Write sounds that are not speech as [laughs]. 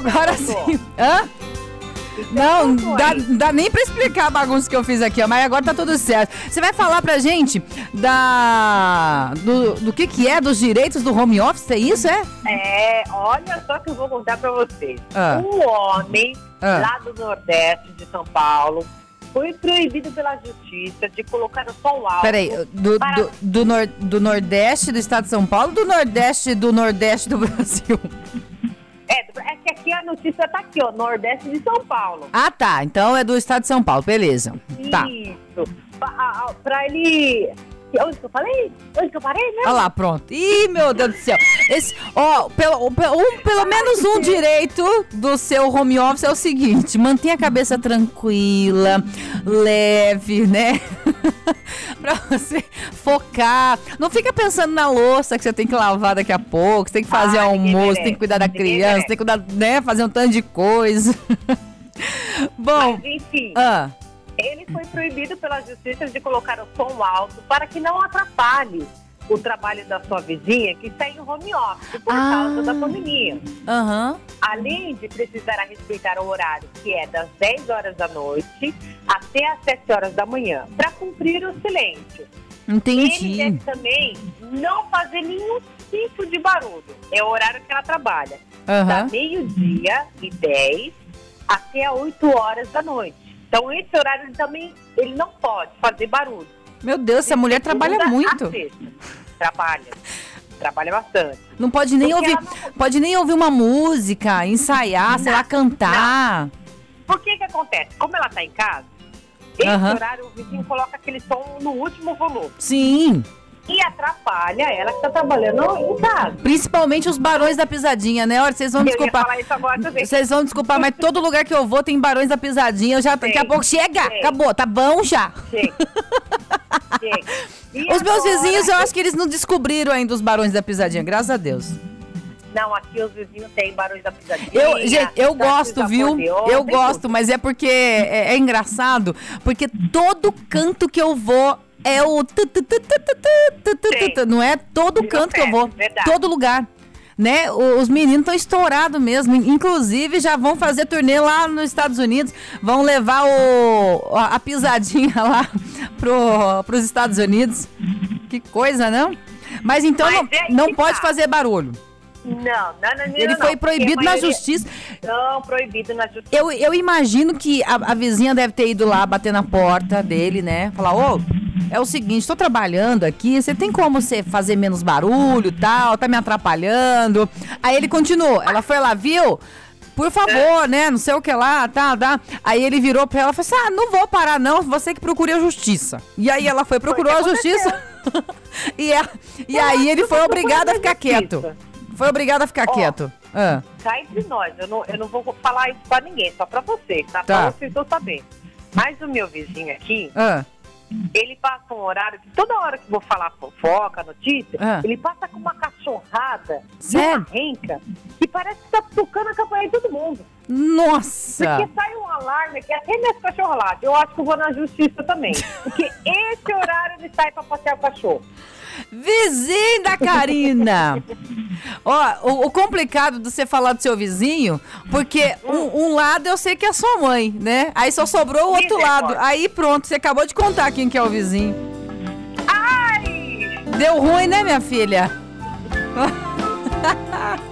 Bom, agora sim. Hã? Não, dá, dá nem pra explicar a bagunça que eu fiz aqui, ó, mas agora tá tudo certo. Você vai falar pra gente da do, do que que é, dos direitos do home office, é isso, é? É, olha só que eu vou contar pra vocês. Ah. Um homem Ah. lá do Nordeste de São Paulo foi proibido pela justiça de colocar o som alto. Peraí, do, Para- do, do, nor, do Nordeste do estado de São Paulo ou do Nordeste do Nordeste do [laughs] Brasil? Aqui a notícia tá aqui, ó, Nordeste de São Paulo. Ah, tá. Então é do estado de São Paulo, beleza. Tá. Isso. Pra, a- pra ele. Onde que eu falei? Onde que eu parei, né? Olha lá, pronto. Ih, meu Deus do céu. Esse, ó, pelo, pelo- um- pelo menos um direito do seu home office é o seguinte: mantenha a cabeça tranquila, leve, né? [laughs] pra você focar. Não fica pensando na louça que você tem que lavar daqui a pouco, você tem que fazer Ah, almoço, tem que cuidar da criança, tem que cuidar, né, fazer um tanto de coisa. [laughs] Bom, Mas enfim, ah, ele foi proibido pela justiça de colocar o som alto para que não atrapalhe o trabalho da sua vizinha que está em home office por Ah. causa da pandemia. aham. Além de precisar respeitar o horário, que é das 10 horas da noite até as 7 horas da manhã, para cumprir o silêncio. Ele Entendi. deve também não fazer nenhum tipo de barulho. É o horário que ela trabalha. Da Aham. meio-dia e 10 até 8 horas da noite. Então, esse horário ele também ele não pode fazer barulho. Meu Deus, essa mulher trabalha Segunda a muito. [laughs] Trabalha. Trabalha bastante. Não pode nem Porque ouvir, não- pode nem ouvir uma música, ensaiar, sei lá, cantar. Por que que acontece? Como ela está em casa, esse Aham. horário o vizinho coloca aquele som no último volume. Sim, E atrapalha ela que está trabalhando em casa. principalmente os barões da pisadinha, né? Olha, vocês vão Eu desculpar. Vocês vão desculpar, mas todo lugar que eu vou tem barões da pisadinha. Eu já daqui a pouco chega, tem. acabou, tá bom já. Chega. [laughs] Os meus vizinhos, eu acho que eles não descobriram ainda os barões da pisadinha, graças a Deus. Não, aqui os vizinhos têm barões da pisadinha. Eu, gente, eu tá gosto, viu? Acordeon, eu gosto, tudo. mas é porque é, é engraçado, porque todo canto que eu vou é o tu, tu, tu, não é todo canto que eu é, vou, Verdade. todo lugar. Né? Os meninos estão estourados mesmo. Inclusive, já vão fazer turnê lá nos Estados Unidos. Vão levar o, a pisadinha [laughs] lá pro, pros Estados Unidos. Que coisa, não? Mas então Mas não, é não pode tá. fazer barulho. Não, não, não. Ele não, foi proibido na justiça. Não, proibido na justiça. Eu, eu imagino que a, a vizinha deve ter ido lá bater na porta dele, né? Falar, ô, é o seguinte, tô trabalhando aqui, você tem como você fazer menos barulho tal, tá me atrapalhando. Aí ele continuou, ela foi lá, viu? Por favor, né? Não sei o que lá, tá, tá. Aí ele virou pra ela e falou assim: Ah, não vou parar, não. Você que procure a justiça. E aí ela foi, procurou que a justiça. [laughs] e, a- e aí ele foi obrigado a ficar quieto. Foi obrigado a ficar quieto. Ah, Cá entre nós, eu não, eu não vou falar isso pra ninguém, só pra vocês, tá? Tá. Pra vocês estão sabendo. Mas o meu vizinho aqui, ah. ele passa um horário que toda hora que vou falar fofoca, notícia, Ah. ele passa com uma cachorrada Sério? uma renca parece que tá tocando a campanha de todo mundo. Nossa! Porque sai um alarme que até meus cachorros lá. Eu acho que eu vou na justiça também. Porque [laughs] esse horário ele sai pra passear o cachorro. Vizinho da Karina! Ó, o, o complicado de você falar do seu vizinho, porque um, um lado eu sei que é sua mãe, né? Aí só sobrou o outro lado. Aí pronto, você acabou de contar quem que é o vizinho. Ai! Deu ruim, né, minha filha? [laughs]